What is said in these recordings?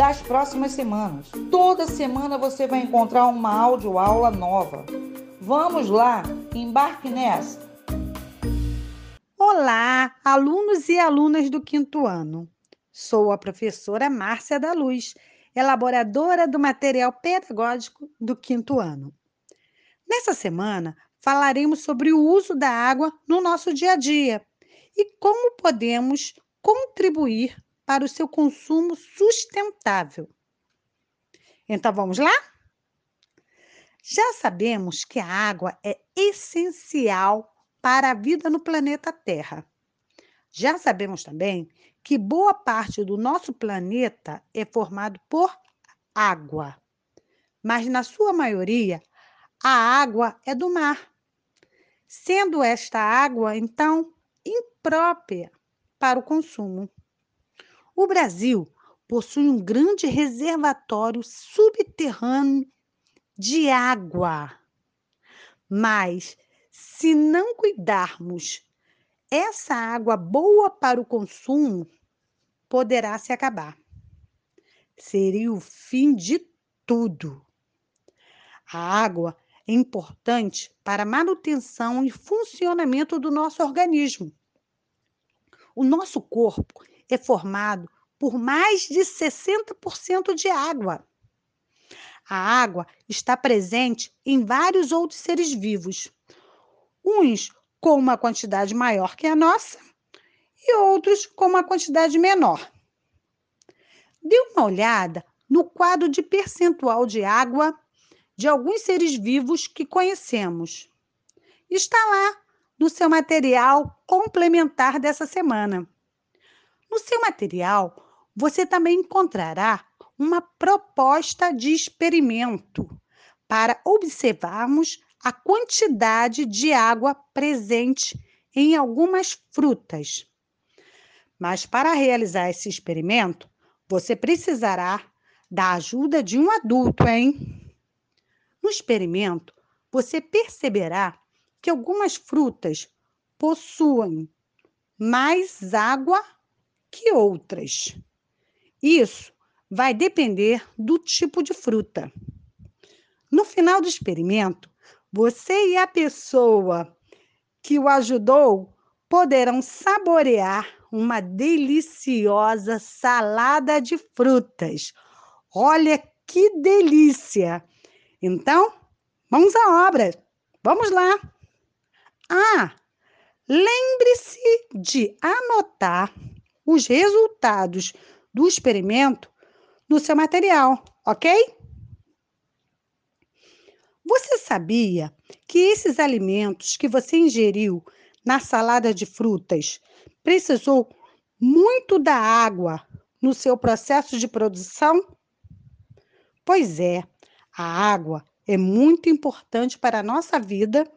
das próximas semanas. Toda semana você vai encontrar uma aula nova. Vamos lá, embarque nessa! Olá, alunos e alunas do quinto ano. Sou a professora Márcia da Luz, elaboradora do material pedagógico do quinto ano. Nessa semana, falaremos sobre o uso da água no nosso dia a dia e como podemos contribuir para o seu consumo sustentável. Então vamos lá? Já sabemos que a água é essencial para a vida no planeta Terra. Já sabemos também que boa parte do nosso planeta é formado por água, mas na sua maioria a água é do mar, sendo esta água então imprópria para o consumo. O Brasil possui um grande reservatório subterrâneo de água. Mas, se não cuidarmos, essa água boa para o consumo poderá se acabar. Seria o fim de tudo. A água é importante para a manutenção e funcionamento do nosso organismo. O nosso corpo é formado por mais de 60% de água. A água está presente em vários outros seres vivos, uns com uma quantidade maior que a nossa e outros com uma quantidade menor. Dê uma olhada no quadro de percentual de água de alguns seres vivos que conhecemos. Está lá no seu material complementar dessa semana. No seu material, você também encontrará uma proposta de experimento para observarmos a quantidade de água presente em algumas frutas. Mas para realizar esse experimento, você precisará da ajuda de um adulto, hein? No experimento, você perceberá que algumas frutas possuem mais água que outras. Isso vai depender do tipo de fruta. No final do experimento, você e a pessoa que o ajudou poderão saborear uma deliciosa salada de frutas. Olha que delícia! Então, vamos à obra. Vamos lá. Ah, lembre-se de anotar os resultados do experimento no seu material, ok? Você sabia que esses alimentos que você ingeriu na salada de frutas precisou muito da água no seu processo de produção? Pois é, a água é muito importante para a nossa vida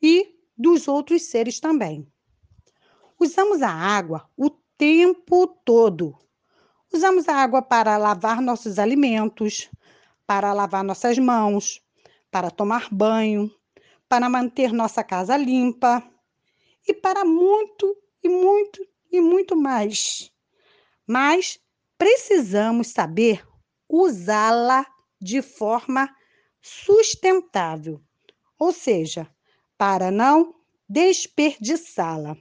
e dos outros seres também. Usamos a água o tempo todo. Usamos a água para lavar nossos alimentos, para lavar nossas mãos, para tomar banho, para manter nossa casa limpa e para muito e muito e muito mais. Mas precisamos saber usá-la de forma sustentável, ou seja, para não desperdiçá-la.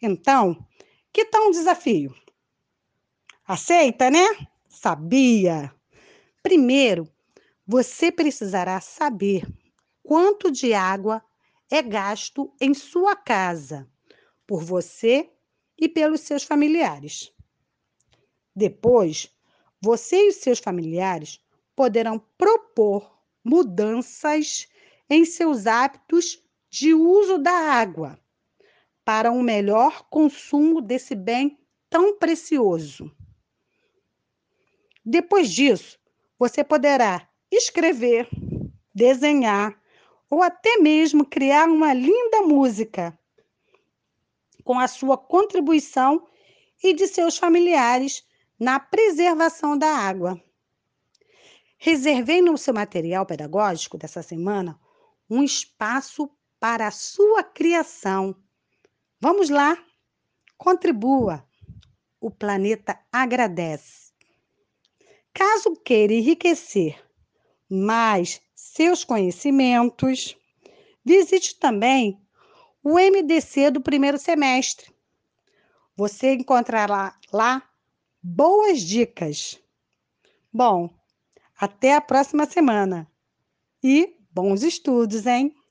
Então, que tal um desafio? Aceita, né? Sabia! Primeiro, você precisará saber quanto de água é gasto em sua casa, por você e pelos seus familiares. Depois, você e os seus familiares poderão propor mudanças em seus hábitos de uso da água para um melhor consumo desse bem tão precioso. Depois disso, você poderá escrever, desenhar ou até mesmo criar uma linda música com a sua contribuição e de seus familiares na preservação da água. Reservei no seu material pedagógico dessa semana um espaço para a sua criação. Vamos lá, contribua. O planeta agradece. Caso queira enriquecer mais seus conhecimentos, visite também o MDC do primeiro semestre. Você encontrará lá boas dicas. Bom, até a próxima semana e bons estudos, hein?